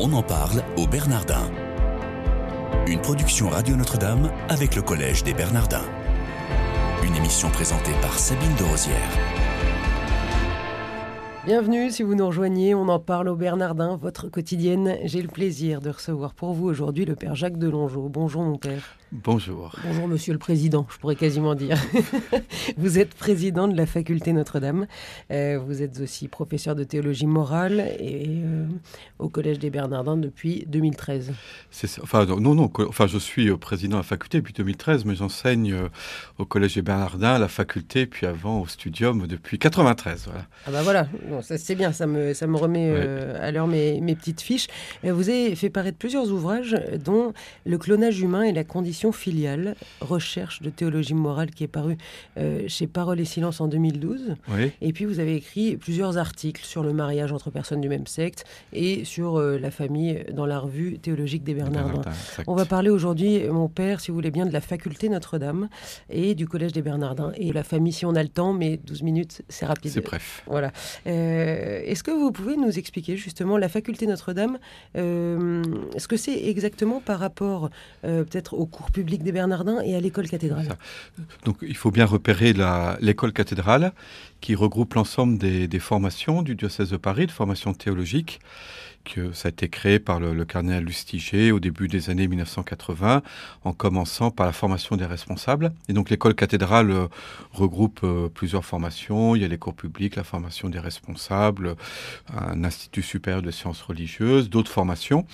On en parle au Bernardin. Une production Radio Notre-Dame avec le Collège des Bernardins. Une émission présentée par Sabine de Rosière. Bienvenue si vous nous rejoignez, on en parle au Bernardin, votre quotidienne. J'ai le plaisir de recevoir pour vous aujourd'hui le père Jacques Delongeau. Bonjour mon père. Bonjour. Bonjour Monsieur le Président, je pourrais quasiment dire. vous êtes président de la faculté Notre-Dame. Euh, vous êtes aussi professeur de théologie morale et euh, au Collège des Bernardins depuis 2013. C'est Enfin non non. Enfin je suis euh, président de la faculté depuis 2013, mais j'enseigne au Collège des Bernardins, à la faculté, puis avant au Studium depuis 93. Voilà. Ah bah voilà. c'est bien. Ça me ça me remet à l'heure mes, mes petites fiches. vous avez fait paraître plusieurs ouvrages, dont le clonage humain et la condition filiale, recherche de théologie morale, qui est paru euh, chez Parole et Silence en 2012. Et puis vous avez écrit plusieurs articles sur le mariage entre personnes du même sexe et sur euh, la famille dans la revue théologique des Bernardins. On va parler aujourd'hui, mon père, si vous voulez bien, de la faculté Notre-Dame et du collège des Bernardins et la famille si on a le temps, mais 12 minutes, c'est rapide. C'est bref. Voilà. Euh, est-ce que vous pouvez nous expliquer justement la faculté Notre-Dame Est-ce que c'est exactement par rapport peut-être au cours public des Bernardins et à l'école cathédrale. Donc il faut bien repérer l'école cathédrale qui regroupe l'ensemble des, formations du diocèse de Paris, de formations théologiques. Que ça a été créé par le, cardinal Lustiger au début des années 1980, en commençant par la formation des responsables. Et donc l'école cathédrale euh, regroupe euh, plusieurs formations. Il y a les cours publics, la formation des responsables, un institut supérieur de sciences religieuses, d'autres formations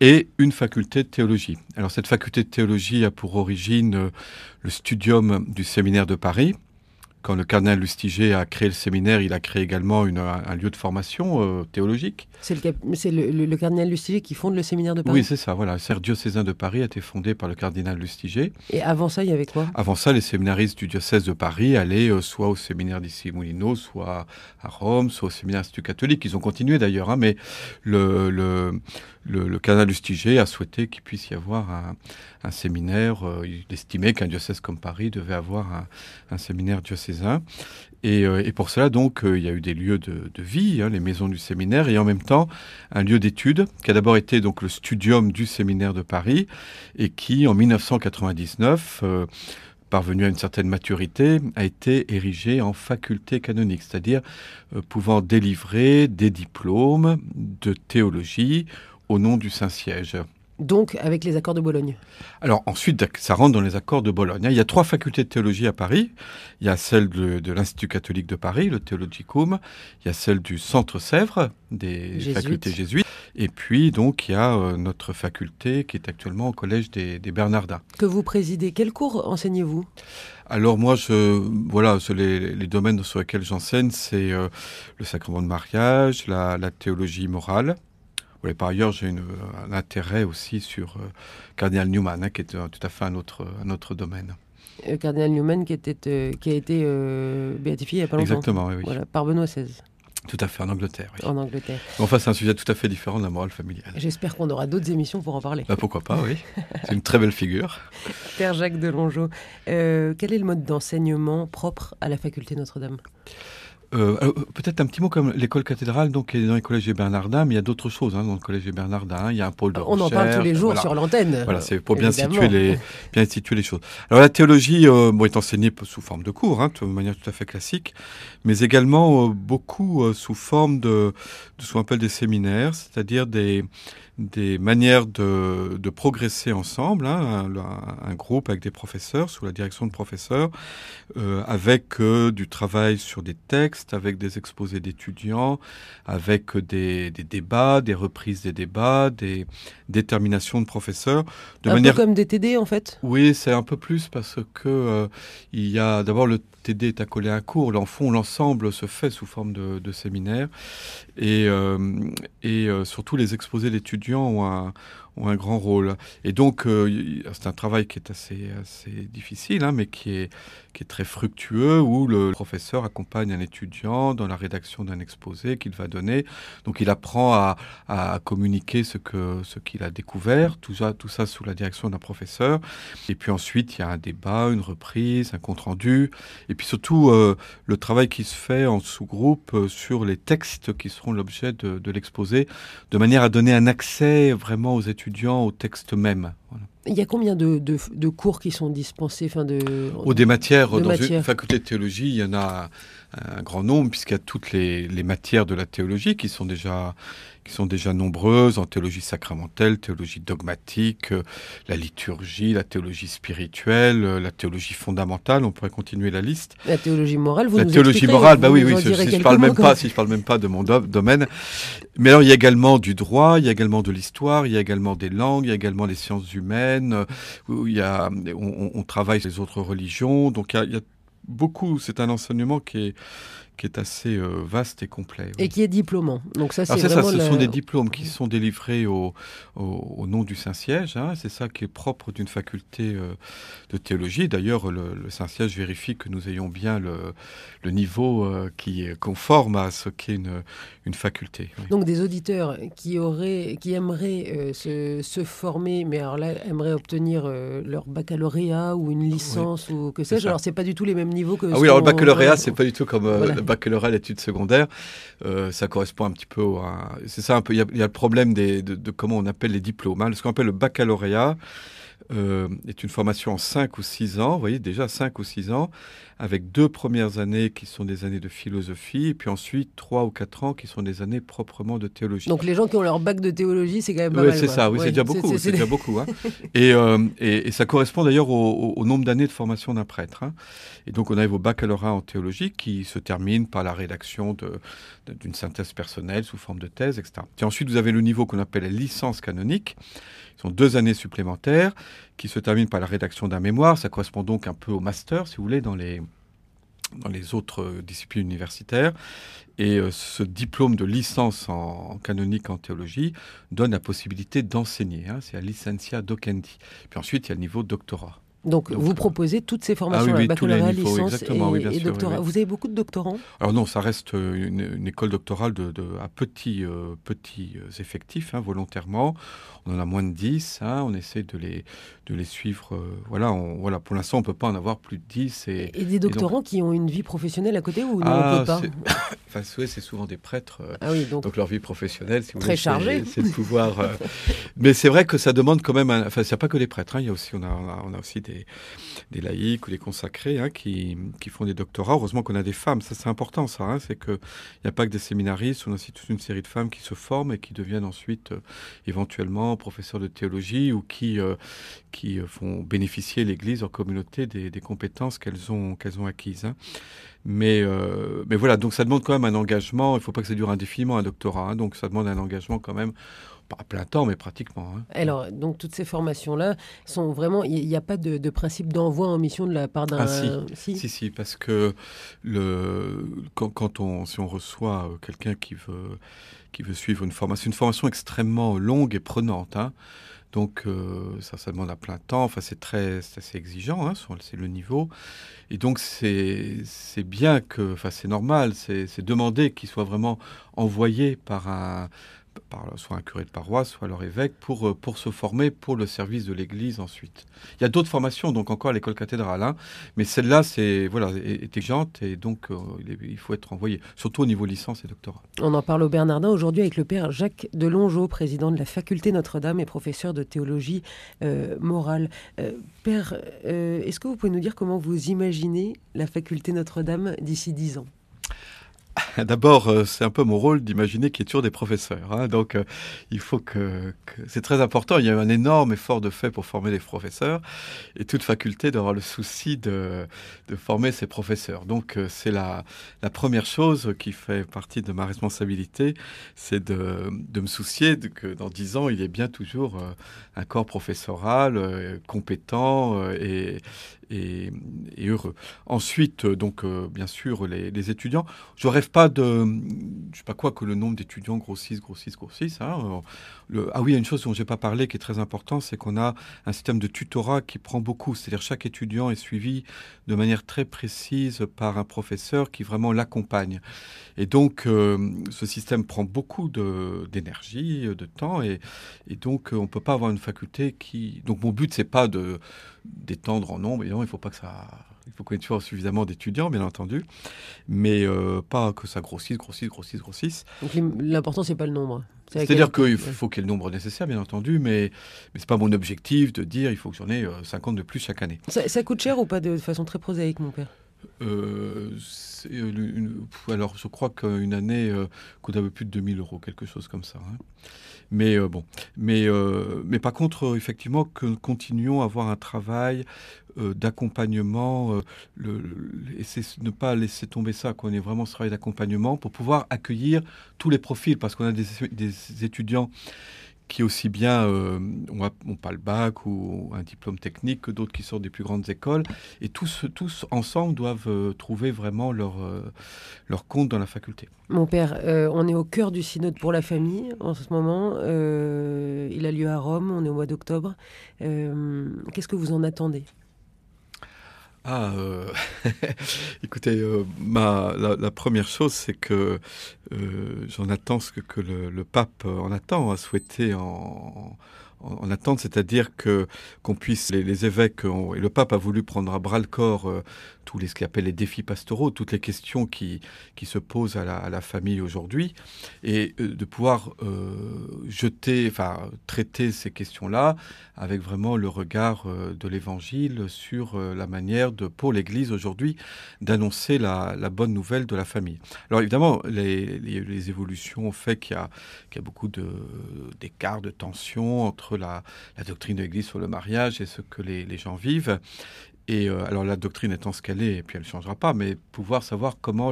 et une faculté de théologie. Alors cette faculté de théologie a pour origine euh, le studium du séminaire de Paris, quand le cardinal Lustiger a créé le séminaire, il a créé également un, lieu de formation euh, théologique. C'est le, cardinal Lustiger qui fonde le séminaire de Paris Oui, c'est ça, voilà. Le Serre diocésain de Paris a été fondé par le cardinal Lustiger. Et avant ça, il y avait quoi? Avant ça, les séminaristes du diocèse de Paris allaient euh, soit au séminaire d'ici Moulineau, soit à Rome, soit au séminaire Institut catholique. Ils ont continué d'ailleurs, hein, mais le, le, cardinal Lustiger a souhaité qu'il puisse y avoir un, séminaire. Euh, il estimait qu'un diocèse comme Paris devait avoir un, séminaire diocésain euh, et, pour cela, donc, euh, il y a eu des lieux de, vie, hein, les maisons du séminaire, et en même temps un lieu d'étude qui a d'abord été donc le studium du séminaire de Paris, et qui, en 1999, euh, parvenu à une certaine maturité, a été érigé en faculté canonique, c'est-à-dire pouvant délivrer des diplômes de théologie au nom du Saint-Siège. Donc avec les accords de Bologne. Alors ensuite, ça rentre dans les accords de Bologne. Il y a trois facultés de théologie à Paris. Il y a celle de, l'Institut catholique de Paris, le Theologicum. Il y a celle du Centre Sèvres, des facultés jésuites. Et puis donc il y a euh, notre faculté qui est actuellement au Collège des, Bernardins. Que vous présidez. Quel cours enseignez-vous? Alors moi, je, voilà, les, domaines sur lesquels j'enseigne, c'est euh, le sacrement de mariage, la théologie morale, par ailleurs, j'ai un intérêt aussi sur euh, Cardinal Newman, hein, qui est euh, tout à fait un autre, un autre domaine. Euh, Cardinal Newman qui, était, qui a été béatifié il n'y a pas longtemps. Exactement, oui. Voilà, par Benoît XVI. Tout à fait, en Angleterre. Oui. En Angleterre. Enfin, c'est un sujet tout à fait différent de la morale familiale. J'espère qu'on aura d'autres émissions pour en parler. Bah, pourquoi pas, oui. c'est une très belle figure. Père Jacques Delongeau, quel est le mode d'enseignement propre à la faculté Notre-Dame? Euh, euh, peut-être un petit mot comme l'école cathédrale, donc qui est dans les collèges des Bernardins, mais il y a d'autres choses hein, dans le collège des Bernardins. Il y a un pôle de On en parle tous les jours sur l'antenne. Voilà, c'est pour bien situer, les, bien situer les choses. Alors la théologie euh, bon, est enseignée sous forme de cours, hein, de manière tout à fait classique, mais également beaucoup sous forme de, de ce qu'on appelle des séminaires, c'est-à-dire des des manières de, de progresser ensemble, hein, un, groupe avec des professeurs, sous la direction de professeurs, euh, avec euh, du travail sur des textes, avec des exposés d'étudiants, avec des, des, débats, des reprises des débats, des déterminations de professeurs. De un manière... peu comme des TD en fait Oui, c'est un peu plus parce que euh, il y a d'abord le TD est accolé à un cours, fond, l'ensemble se fait sous forme de, de séminaire et, et surtout les exposés d'étudiants ont un, ont un grand rôle. Et donc, euh, c'est un travail qui est assez, assez difficile, hein, mais qui est, qui est très fructueux, où le professeur accompagne un étudiant dans la rédaction d'un exposé qu'il va donner. Donc, il apprend à, à communiquer ce que ce qu'il a découvert, tout ça, tout ça sous la direction d'un professeur. Et puis ensuite, il y a un débat, une reprise, un compte rendu, et puis surtout euh, le travail qui se fait en sous-groupe euh, sur les textes qui seront l'objet de, de l'exposé, de manière à donner un accès vraiment aux étudiants au texte même. Il y a combien de, de, cours qui sont dispensés enfin de, Ou des matières. dans une faculté de théologie, il y en a un grand nombre, puisqu'il y a toutes les, les, matières de la théologie qui sont déjà qui sont déjà nombreuses en théologie sacramentelle, théologie dogmatique, euh, la liturgie, la théologie spirituelle, euh, la théologie fondamentale. On pourrait continuer la liste. La théologie morale, vous La théologie morale, bah oui, oui. Si, je parle même pas, si je parle même pas de mon domaine. Mais alors, il y a également du droit, il y a également de l'histoire, il y a également des langues, il y a également les sciences humaines. Où il y a, on, on travaille les autres religions. Donc, il y a beaucoup. C'est un enseignement qui est qui est assez euh, vaste et complet. Et qui est diplômant. Donc ça, c'est ça, ce sont des diplômes qui sont délivrés au, au, nom du Saint-Siège. Hein. C'est ça qui est propre d'une faculté euh, de théologie. D'ailleurs, le, Saint-Siège vérifie que nous ayons bien le, le niveau euh, qui est conforme à ce qu'est une, une faculté. Donc des auditeurs qui, auraient, qui aimeraient se, se, former, mais alors là, aimeraient obtenir leur baccalauréat ou une licence ou que sais-je. Alors c'est pas du tout les mêmes niveaux que... Ah oui, alors le baccalauréat, c'est pas du tout comme baccalauréat d'études secondaires, euh, ça correspond un petit peu à... C'est ça un peu, il y, a le problème des, de, comment on appelle les diplômes. Hein. Ce qu'on appelle le baccalauréat euh, est une formation en 5 ou 6 ans, vous voyez déjà 5 ou 6 ans, avec deux premières années qui sont des années de philosophie, et puis ensuite trois ou quatre ans qui sont des années proprement de théologie. Donc les gens qui ont leur bac de théologie, c'est quand même pas oui, c'est ça, oui, c'est déjà beaucoup, c'est déjà beaucoup. Hein. Euh, et, et, ça correspond d'ailleurs au, nombre d'années de formation d'un prêtre. Hein. Et donc on arrive au baccalauréat en théologie qui se termine par la rédaction d'une synthèse personnelle sous forme de thèse, etc. Et ensuite vous avez le niveau qu'on appelle la licence canonique. Ce sont deux années supplémentaires qui se terminent par la rédaction d'un mémoire. Ça correspond donc un peu au master, si vous voulez, dans les, autres euh, disciplines universitaires. Et euh, ce diplôme de licence en, canonique en théologie donne la possibilité d'enseigner. Hein. c'est la licencia docendi. Puis ensuite, il y a le niveau doctorat. Donc, vous proposez toutes ces formations, ah, oui, baccalauréat, licence et, doctorat. Vous avez beaucoup de doctorants Alors non, ça reste euh, une, école doctorale de, à petits, petits effectifs, hein, volontairement on en a moins de 10, hein, on essaie de les, de les suivre. Euh, voilà, on, voilà, pour l'instant, on ne peut pas en avoir plus de 10. Et, et des doctorants qui ont une vie professionnelle à côté ou non, ah, on peut pas enfin, c'est souvent des prêtres. Euh, ah oui, donc, leur vie professionnelle, si vous très chargée. C'est de pouvoir. Euh, mais c'est vrai que ça demande quand même. Enfin, il n'y a pas que les prêtres. Hein, il y a aussi, on a, on a, aussi des, des laïcs ou des consacrés hein, qui, qui font des doctorats. Heureusement qu'on a des femmes. Ça, c'est important, ça. Hein, c'est qu'il n'y a pas que des séminaristes. On a aussi toute une série de femmes qui se forment et qui deviennent ensuite éventuellement professeurs de théologie ou qui, euh, qui euh, font bénéficier l'Église en communauté des, compétences qu'elles ont, qu'elles ont acquises. Hein. Mais, euh, mais voilà, donc ça demande quand même un engagement. Il ne faut pas que ça dure indéfiniment un doctorat. Hein. donc ça demande un engagement quand même pas à plein temps, mais pratiquement. Hein. Alors, donc toutes ces formations-là sont vraiment, il n'y a pas de, principe d'envoi en mission de la part d'un. Ah, si. si. si, parce que le, quand, quand on, si on reçoit quelqu'un qui veut qui veut suivre une formation. une formation extrêmement longue et prenante. Hein. Donc euh, ça, ça demande à plein temps. Enfin, c'est très, assez exigeant. Hein, c'est le niveau. Et donc c'est bien que, enfin, c'est normal. C'est demander qu'il soit vraiment envoyé par un soit un curé de paroisse, soit leur évêque, pour, euh, pour se former pour le service de l'Église ensuite. Il y a d'autres formations, donc encore à l'école cathédrale, hein, mais celle-là, c'est voilà, est, exigeante et donc euh, il, faut être envoyé, surtout au niveau licence et doctorat. On en parle au Bernardin aujourd'hui avec le père Jacques Delongeau, président de la faculté Notre-Dame et professeur de théologie euh, morale. père, est-ce que vous pouvez nous dire comment vous imaginez la faculté Notre-Dame d'ici dix ans? D'abord, euh, c'est un peu mon rôle d'imaginer qu'il y ait toujours des professeurs. Hein. Donc, euh, il faut que, c'est très important. Il y a un énorme effort de fait pour former des professeurs, et toute faculté d'avoir le souci de, de, former ses professeurs. Donc, euh, c'est la, la, première chose qui fait partie de ma responsabilité, c'est de, de, me soucier de, que dans dix ans, il y ait bien toujours un corps professoral compétent et, et, heureux. Ensuite, donc, bien sûr, les, étudiants. Je rêve pas de, je sais pas quoi, que le nombre d'étudiants grossisse, grossisse, grossisse. Hein. ah oui, il y a une chose dont j'ai pas parlé qui est très importante, c'est qu'on a un système de tutorat qui prend beaucoup. C'est-à-dire chaque étudiant est suivi de manière très précise par un professeur qui vraiment l'accompagne. Et donc, ce système prend beaucoup d'énergie, de, temps, et, et donc on peut pas avoir une faculté qui. Donc mon but c'est pas de d'étendre en nombre. Évidemment, il faut pas que ça. Il faut qu'on ait toujours suffisamment d'étudiants, bien entendu, mais euh, pas que ça grossisse, grossisse, grossisse, grossisse. Donc l'important, c'est pas le nombre. C'est-à-dire qu'il faut qu'il y ait le nombre nécessaire, bien entendu, mais, mais ce n'est pas mon objectif de dire il faut que j'en ai 50 euh, de plus chaque année. Ça, coûte cher ou pas de façon très prosaïque, mon père? Euh, alors, je crois qu'une année coûte un peu plus de 2000 euros, quelque chose comme ça. Hein. Mais bon, mais, mais par contre, effectivement, que continuons à avoir un travail d'accompagnement, et c'est ne pas laisser tomber ça, qu'on ait vraiment ce travail d'accompagnement pour pouvoir accueillir tous les profils, parce qu'on a des, des étudiants qui aussi bien euh, ont, pas le bac ou un diplôme technique que d'autres qui sortent des plus grandes écoles. Et tous, tous ensemble doivent euh, trouver vraiment leur, euh, leur compte dans la faculté. Mon père, on est au cœur du synode pour la famille en ce moment. il a lieu à Rome, on est au mois d'octobre. Qu'est-ce que vous en attendez? Ah, euh, écoutez, euh, ma, la, première chose, c'est que euh, j'en attends ce que, le, pape en attend, a souhaité en, en, attente, c'est-à-dire que qu'on puisse les, évêques et le pape a voulu prendre à bras le corps tous les ce qu'il appelle les défis pastoraux, toutes les questions qui qui se posent à la, la famille aujourd'hui, et de pouvoir jeter, enfin traiter ces questions-là avec vraiment le regard de l'Évangile sur la manière de, pour l'Église aujourd'hui d'annoncer la, bonne nouvelle de la famille. Alors évidemment, les, les, évolutions ont fait qu'il y, a beaucoup d'écarts, de, tensions entre la, doctrine de l'Église sur le mariage et ce que les, gens vivent. Et euh, alors la doctrine étant ce qu'elle est, et puis elle ne changera pas, mais pouvoir savoir comment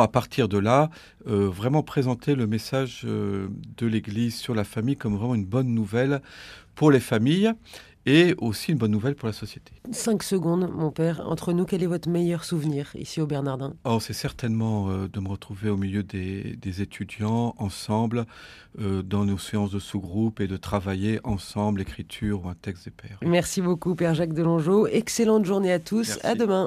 à partir de là, euh, vraiment présenter le message euh, de l'Église sur la famille comme vraiment une bonne nouvelle pour les familles et aussi une bonne nouvelle pour la société. Cinq secondes, mon père. Entre nous, quel est votre meilleur souvenir ici au Bernardin? Oh, C'est certainement euh, de me retrouver au milieu des, étudiants, ensemble, euh, dans nos séances de sous-groupe et de travailler ensemble l'écriture ou un texte des pères. Merci beaucoup, Père Jacques Delongeau. Excellente journée à tous. À demain.